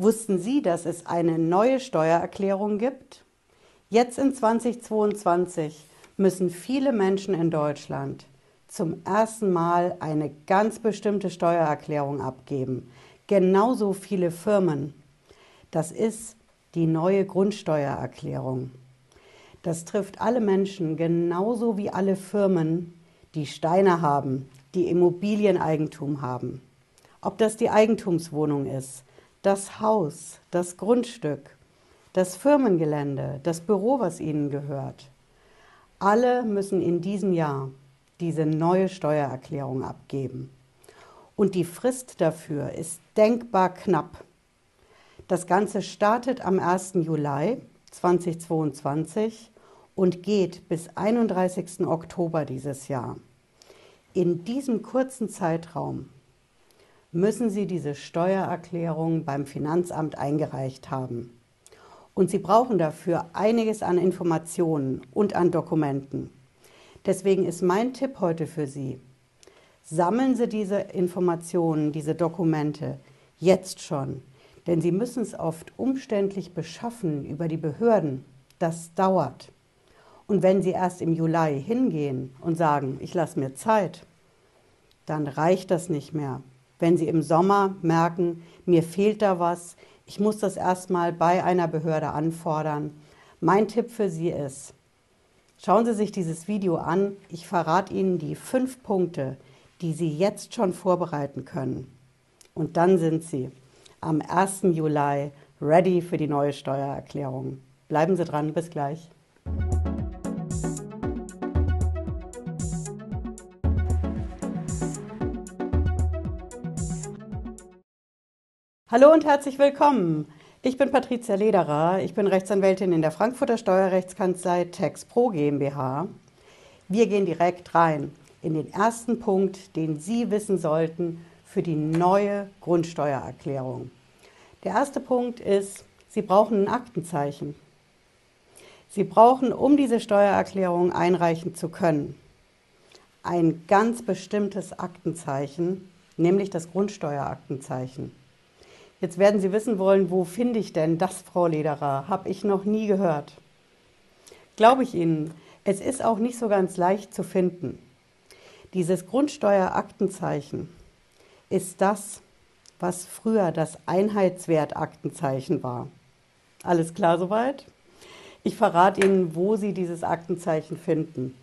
Wussten Sie, dass es eine neue Steuererklärung gibt? Jetzt in 2022 müssen viele Menschen in Deutschland zum ersten Mal eine ganz bestimmte Steuererklärung abgeben. Genauso viele Firmen. Das ist die neue Grundsteuererklärung. Das trifft alle Menschen genauso wie alle Firmen, die Steine haben, die Immobilieneigentum haben. Ob das die Eigentumswohnung ist, das Haus, das Grundstück, das Firmengelände, das Büro, was ihnen gehört. Alle müssen in diesem Jahr diese neue Steuererklärung abgeben. Und die Frist dafür ist denkbar knapp. Das Ganze startet am 1. Juli 2022 und geht bis 31. Oktober dieses Jahr. In diesem kurzen Zeitraum müssen Sie diese Steuererklärung beim Finanzamt eingereicht haben. Und Sie brauchen dafür einiges an Informationen und an Dokumenten. Deswegen ist mein Tipp heute für Sie, sammeln Sie diese Informationen, diese Dokumente jetzt schon, denn Sie müssen es oft umständlich beschaffen über die Behörden. Das dauert. Und wenn Sie erst im Juli hingehen und sagen, ich lasse mir Zeit, dann reicht das nicht mehr. Wenn Sie im Sommer merken, mir fehlt da was, ich muss das erstmal bei einer Behörde anfordern. Mein Tipp für Sie ist, Schauen Sie sich dieses Video an. Ich verrate Ihnen die fünf Punkte, die Sie jetzt schon vorbereiten können. Und dann sind Sie am 1. Juli ready für die neue Steuererklärung. Bleiben Sie dran, bis gleich. Hallo und herzlich willkommen. Ich bin Patricia Lederer, ich bin Rechtsanwältin in der Frankfurter Steuerrechtskanzlei TaxPro GmbH. Wir gehen direkt rein in den ersten Punkt, den Sie wissen sollten für die neue Grundsteuererklärung. Der erste Punkt ist, Sie brauchen ein Aktenzeichen. Sie brauchen, um diese Steuererklärung einreichen zu können, ein ganz bestimmtes Aktenzeichen, nämlich das Grundsteueraktenzeichen. Jetzt werden Sie wissen wollen, wo finde ich denn das, Frau Lederer? Habe ich noch nie gehört. Glaube ich Ihnen, es ist auch nicht so ganz leicht zu finden. Dieses Grundsteueraktenzeichen ist das, was früher das Einheitswertaktenzeichen war. Alles klar soweit? Ich verrate Ihnen, wo Sie dieses Aktenzeichen finden.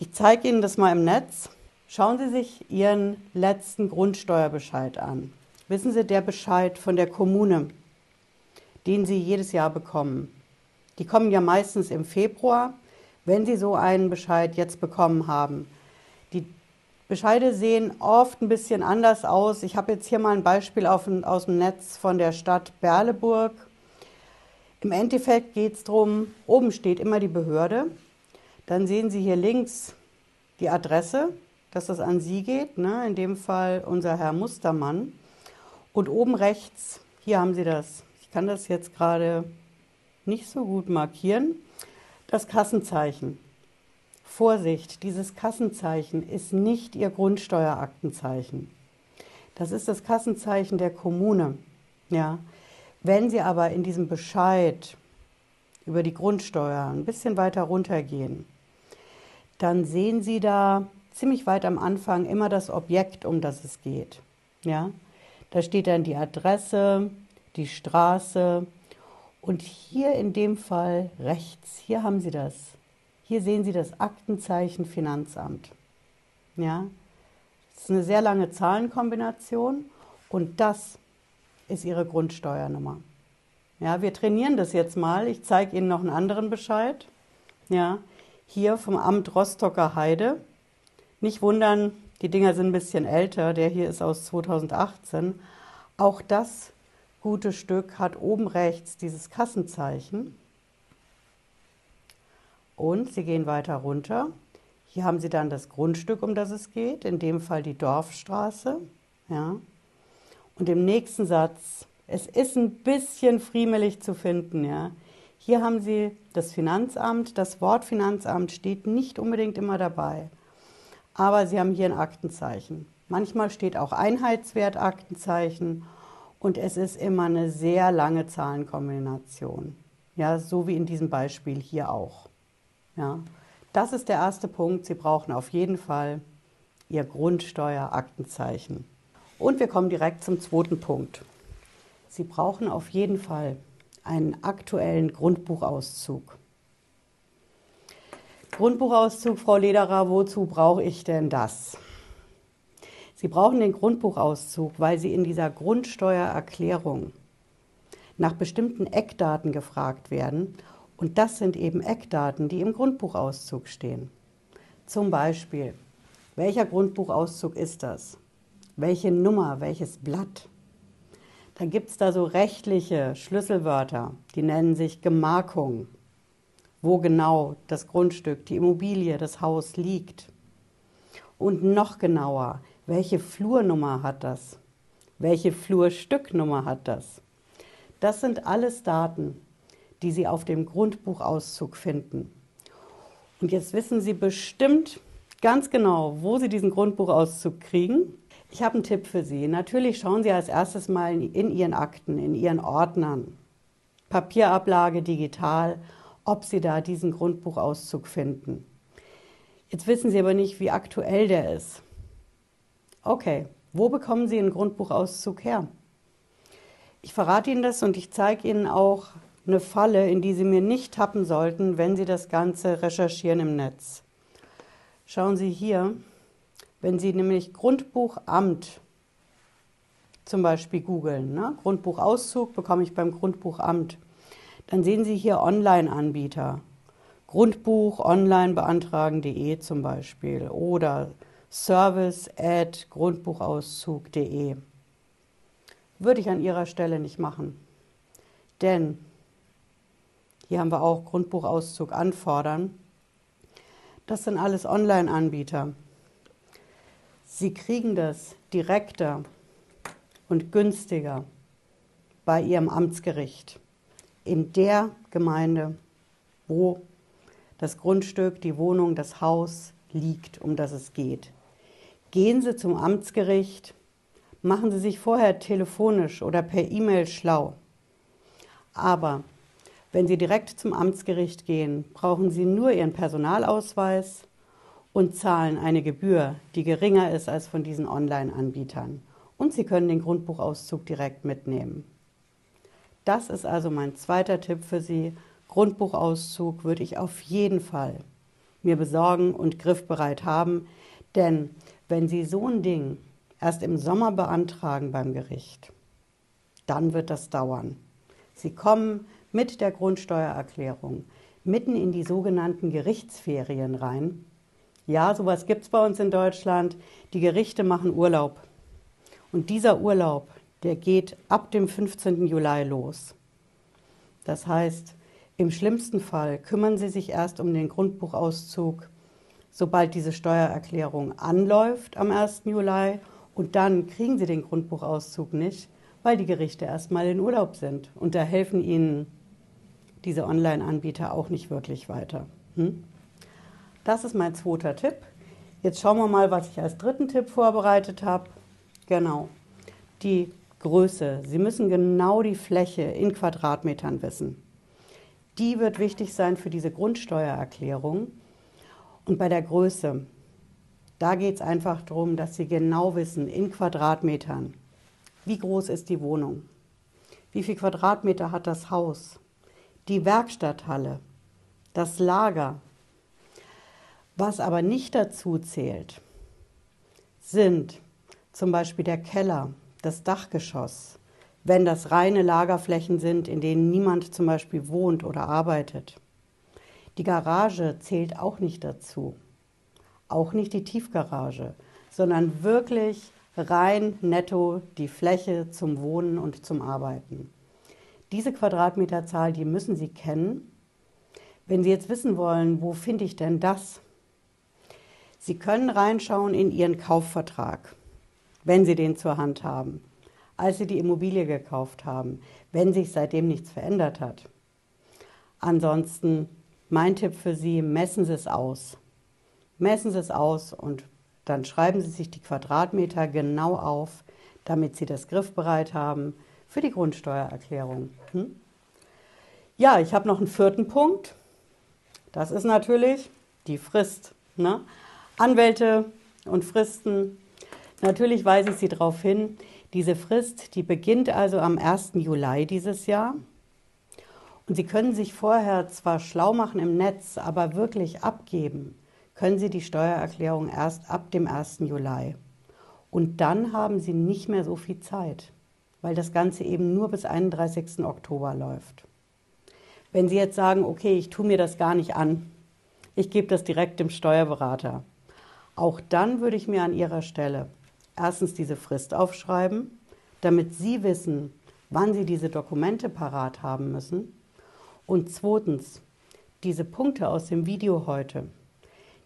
Ich zeige Ihnen das mal im Netz. Schauen Sie sich Ihren letzten Grundsteuerbescheid an. Wissen Sie, der Bescheid von der Kommune, den Sie jedes Jahr bekommen, die kommen ja meistens im Februar, wenn Sie so einen Bescheid jetzt bekommen haben. Die Bescheide sehen oft ein bisschen anders aus. Ich habe jetzt hier mal ein Beispiel aus dem Netz von der Stadt Berleburg. Im Endeffekt geht es darum, oben steht immer die Behörde. Dann sehen Sie hier links die Adresse, dass das an Sie geht, ne? in dem Fall unser Herr Mustermann. Und oben rechts, hier haben Sie das. Ich kann das jetzt gerade nicht so gut markieren. Das Kassenzeichen. Vorsicht, dieses Kassenzeichen ist nicht Ihr Grundsteueraktenzeichen. Das ist das Kassenzeichen der Kommune. Ja. Wenn Sie aber in diesem Bescheid über die Grundsteuer ein bisschen weiter runtergehen, dann sehen Sie da ziemlich weit am Anfang immer das Objekt, um das es geht. Ja. Da steht dann die Adresse, die Straße und hier in dem Fall rechts, hier haben Sie das. Hier sehen Sie das Aktenzeichen Finanzamt. Ja, das ist eine sehr lange Zahlenkombination und das ist Ihre Grundsteuernummer. Ja, wir trainieren das jetzt mal. Ich zeige Ihnen noch einen anderen Bescheid. Ja, hier vom Amt Rostocker Heide. Nicht wundern, die Dinger sind ein bisschen älter. Der hier ist aus 2018. Auch das gute Stück hat oben rechts dieses Kassenzeichen. Und Sie gehen weiter runter. Hier haben Sie dann das Grundstück, um das es geht, in dem Fall die Dorfstraße. Ja. Und im nächsten Satz, es ist ein bisschen friemelig zu finden. Ja. Hier haben Sie das Finanzamt. Das Wort Finanzamt steht nicht unbedingt immer dabei aber Sie haben hier ein Aktenzeichen. Manchmal steht auch Einheitswert Aktenzeichen und es ist immer eine sehr lange Zahlenkombination. Ja, so wie in diesem Beispiel hier auch. Ja, das ist der erste Punkt. Sie brauchen auf jeden Fall Ihr Grundsteueraktenzeichen. Und wir kommen direkt zum zweiten Punkt. Sie brauchen auf jeden Fall einen aktuellen Grundbuchauszug. Grundbuchauszug, Frau Lederer, wozu brauche ich denn das? Sie brauchen den Grundbuchauszug, weil Sie in dieser Grundsteuererklärung nach bestimmten Eckdaten gefragt werden. Und das sind eben Eckdaten, die im Grundbuchauszug stehen. Zum Beispiel, welcher Grundbuchauszug ist das? Welche Nummer, welches Blatt? Dann gibt es da so rechtliche Schlüsselwörter, die nennen sich Gemarkung, wo genau das Grundstück, die Immobilie, das Haus liegt. Und noch genauer, welche Flurnummer hat das? Welche Flurstücknummer hat das? Das sind alles Daten, die Sie auf dem Grundbuchauszug finden. Und jetzt wissen Sie bestimmt ganz genau, wo Sie diesen Grundbuchauszug kriegen. Ich habe einen Tipp für Sie. Natürlich schauen Sie als erstes mal in Ihren Akten, in Ihren Ordnern, Papierablage, digital, ob Sie da diesen Grundbuchauszug finden. Jetzt wissen Sie aber nicht, wie aktuell der ist. Okay, wo bekommen Sie einen Grundbuchauszug her? Ich verrate Ihnen das und ich zeige Ihnen auch eine Falle, in die Sie mir nicht tappen sollten, wenn Sie das Ganze recherchieren im Netz. Schauen Sie hier, wenn Sie nämlich Grundbuchamt zum Beispiel googeln, ne? Grundbuchauszug bekomme ich beim Grundbuchamt, dann sehen Sie hier Online-Anbieter. Grundbuch online beantragen.de zum Beispiel oder service at grundbuchauszug.de. Würde ich an Ihrer Stelle nicht machen. Denn hier haben wir auch Grundbuchauszug anfordern. Das sind alles Online-Anbieter. Sie kriegen das direkter und günstiger bei Ihrem Amtsgericht in der Gemeinde, wo das Grundstück, die Wohnung, das Haus liegt, um das es geht. Gehen Sie zum Amtsgericht, machen Sie sich vorher telefonisch oder per E-Mail schlau. Aber wenn Sie direkt zum Amtsgericht gehen, brauchen Sie nur Ihren Personalausweis und zahlen eine Gebühr, die geringer ist als von diesen Online-Anbietern. Und Sie können den Grundbuchauszug direkt mitnehmen. Das ist also mein zweiter Tipp für Sie. Grundbuchauszug würde ich auf jeden Fall mir besorgen und griffbereit haben, denn wenn Sie so ein Ding erst im Sommer beantragen beim Gericht, dann wird das dauern. Sie kommen mit der Grundsteuererklärung mitten in die sogenannten Gerichtsferien rein. Ja, sowas gibt es bei uns in Deutschland. Die Gerichte machen Urlaub. Und dieser Urlaub, der geht ab dem 15. Juli los. Das heißt, im schlimmsten Fall kümmern Sie sich erst um den Grundbuchauszug, sobald diese Steuererklärung anläuft am 1. Juli und dann kriegen Sie den Grundbuchauszug nicht, weil die Gerichte erstmal in Urlaub sind. Und da helfen Ihnen diese Online-Anbieter auch nicht wirklich weiter. Hm? Das ist mein zweiter Tipp. Jetzt schauen wir mal, was ich als dritten Tipp vorbereitet habe. Genau, die Größe. Sie müssen genau die Fläche in Quadratmetern wissen. Die wird wichtig sein für diese Grundsteuererklärung. Und bei der Größe, da geht es einfach darum, dass Sie genau wissen, in Quadratmetern, wie groß ist die Wohnung, wie viel Quadratmeter hat das Haus, die Werkstatthalle, das Lager. Was aber nicht dazu zählt, sind zum Beispiel der Keller, das Dachgeschoss, wenn das reine Lagerflächen sind, in denen niemand zum Beispiel wohnt oder arbeitet. Die Garage zählt auch nicht dazu auch nicht die Tiefgarage, sondern wirklich rein netto die Fläche zum Wohnen und zum Arbeiten. Diese Quadratmeterzahl, die müssen Sie kennen. Wenn Sie jetzt wissen wollen, wo finde ich denn das? Sie können reinschauen in Ihren Kaufvertrag, wenn Sie den zur Hand haben, als Sie die Immobilie gekauft haben, wenn sich seitdem nichts verändert hat. Ansonsten mein Tipp für Sie, messen Sie es aus messen Sie es aus und dann schreiben Sie sich die Quadratmeter genau auf, damit Sie das griffbereit haben, für die Grundsteuererklärung. Hm? Ja, ich habe noch einen vierten Punkt. Das ist natürlich die Frist. Ne? Anwälte und Fristen. Natürlich weise ich Sie darauf hin, diese Frist, die beginnt also am 1. Juli dieses Jahr. Und Sie können sich vorher zwar schlau machen im Netz, aber wirklich abgeben können Sie die Steuererklärung erst ab dem 1. Juli. Und dann haben Sie nicht mehr so viel Zeit, weil das Ganze eben nur bis 31. Oktober läuft. Wenn Sie jetzt sagen, okay, ich tue mir das gar nicht an, ich gebe das direkt dem Steuerberater, auch dann würde ich mir an Ihrer Stelle erstens diese Frist aufschreiben, damit Sie wissen, wann Sie diese Dokumente parat haben müssen. Und zweitens, diese Punkte aus dem Video heute,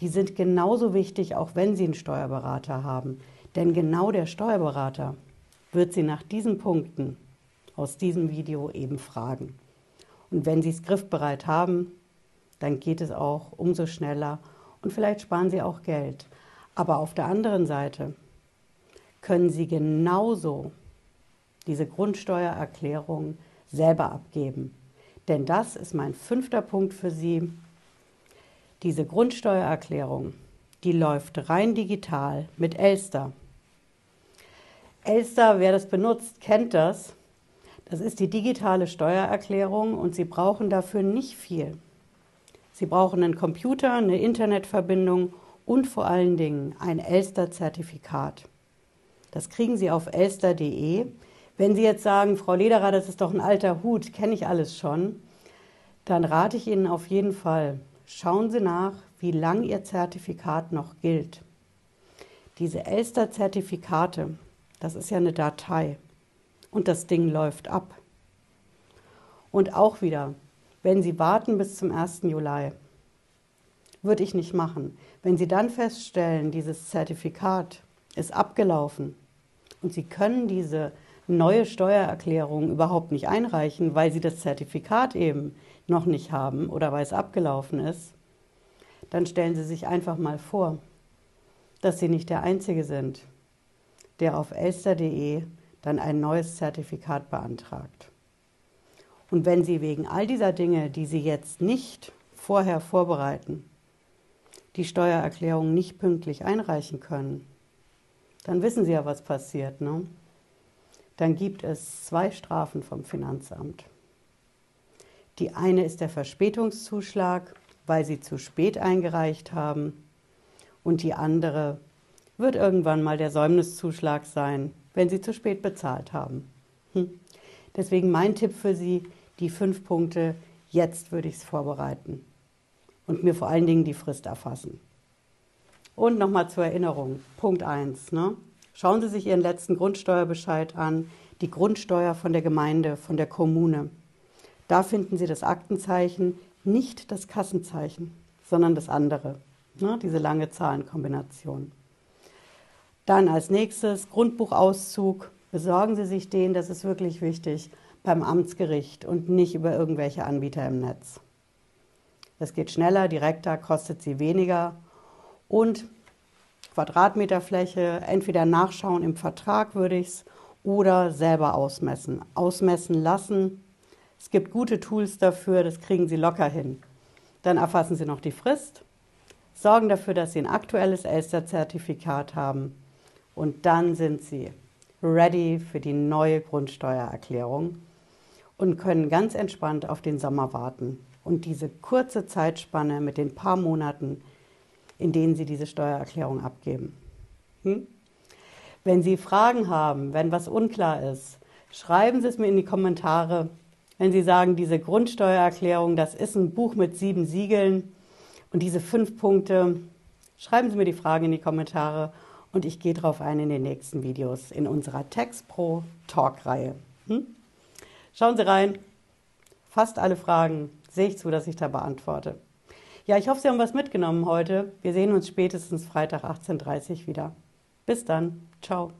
die sind genauso wichtig, auch wenn Sie einen Steuerberater haben. Denn genau der Steuerberater wird Sie nach diesen Punkten aus diesem Video eben fragen. Und wenn Sie es griffbereit haben, dann geht es auch umso schneller und vielleicht sparen Sie auch Geld. Aber auf der anderen Seite können Sie genauso diese Grundsteuererklärung selber abgeben. Denn das ist mein fünfter Punkt für Sie. Diese Grundsteuererklärung, die läuft rein digital mit Elster. Elster, wer das benutzt, kennt das. Das ist die digitale Steuererklärung und Sie brauchen dafür nicht viel. Sie brauchen einen Computer, eine Internetverbindung und vor allen Dingen ein Elster-Zertifikat. Das kriegen Sie auf elster.de. Wenn Sie jetzt sagen, Frau Lederer, das ist doch ein alter Hut, kenne ich alles schon, dann rate ich Ihnen auf jeden Fall, schauen Sie nach, wie lang Ihr Zertifikat noch gilt. Diese Elster-Zertifikate, das ist ja eine Datei und das Ding läuft ab. Und auch wieder, wenn Sie warten bis zum 1. Juli, würde ich nicht machen. Wenn Sie dann feststellen, dieses Zertifikat ist abgelaufen und Sie können diese neue Steuererklärung überhaupt nicht einreichen, weil Sie das Zertifikat eben noch nicht haben oder weil es abgelaufen ist, dann stellen Sie sich einfach mal vor, dass Sie nicht der Einzige sind, der auf elster.de dann ein neues Zertifikat beantragt. Und wenn Sie wegen all dieser Dinge, die Sie jetzt nicht vorher vorbereiten, die Steuererklärung nicht pünktlich einreichen können, dann wissen Sie ja, was passiert. Ne? Dann gibt es zwei Strafen vom Finanzamt. Die eine ist der Verspätungszuschlag, weil Sie zu spät eingereicht haben. Und die andere wird irgendwann mal der Säumniszuschlag sein, wenn Sie zu spät bezahlt haben. Hm. Deswegen mein Tipp für Sie, die fünf Punkte, jetzt würde ich es vorbereiten und mir vor allen Dingen die Frist erfassen. Und nochmal zur Erinnerung, Punkt 1. Ne? Schauen Sie sich Ihren letzten Grundsteuerbescheid an, die Grundsteuer von der Gemeinde, von der Kommune. Da finden Sie das Aktenzeichen, nicht das Kassenzeichen, sondern das andere, ne? diese lange Zahlenkombination. Dann als nächstes Grundbuchauszug. Besorgen Sie sich den, das ist wirklich wichtig, beim Amtsgericht und nicht über irgendwelche Anbieter im Netz. Das geht schneller, direkter, kostet Sie weniger und Quadratmeterfläche entweder nachschauen im Vertrag würde ich es oder selber ausmessen. Ausmessen lassen. Es gibt gute Tools dafür, das kriegen Sie locker hin. Dann erfassen Sie noch die Frist, sorgen dafür, dass Sie ein aktuelles Elster-Zertifikat haben und dann sind Sie ready für die neue Grundsteuererklärung und können ganz entspannt auf den Sommer warten und diese kurze Zeitspanne mit den paar Monaten, in denen Sie diese Steuererklärung abgeben. Hm? Wenn Sie Fragen haben, wenn was unklar ist, schreiben Sie es mir in die Kommentare. Wenn Sie sagen, diese Grundsteuererklärung, das ist ein Buch mit sieben Siegeln und diese fünf Punkte, schreiben Sie mir die Fragen in die Kommentare und ich gehe darauf ein in den nächsten Videos in unserer TextPro Talk-Reihe. Hm? Schauen Sie rein. Fast alle Fragen sehe ich zu, dass ich da beantworte. Ja, ich hoffe, Sie haben was mitgenommen heute. Wir sehen uns spätestens Freitag 18.30 Uhr wieder. Bis dann. Ciao.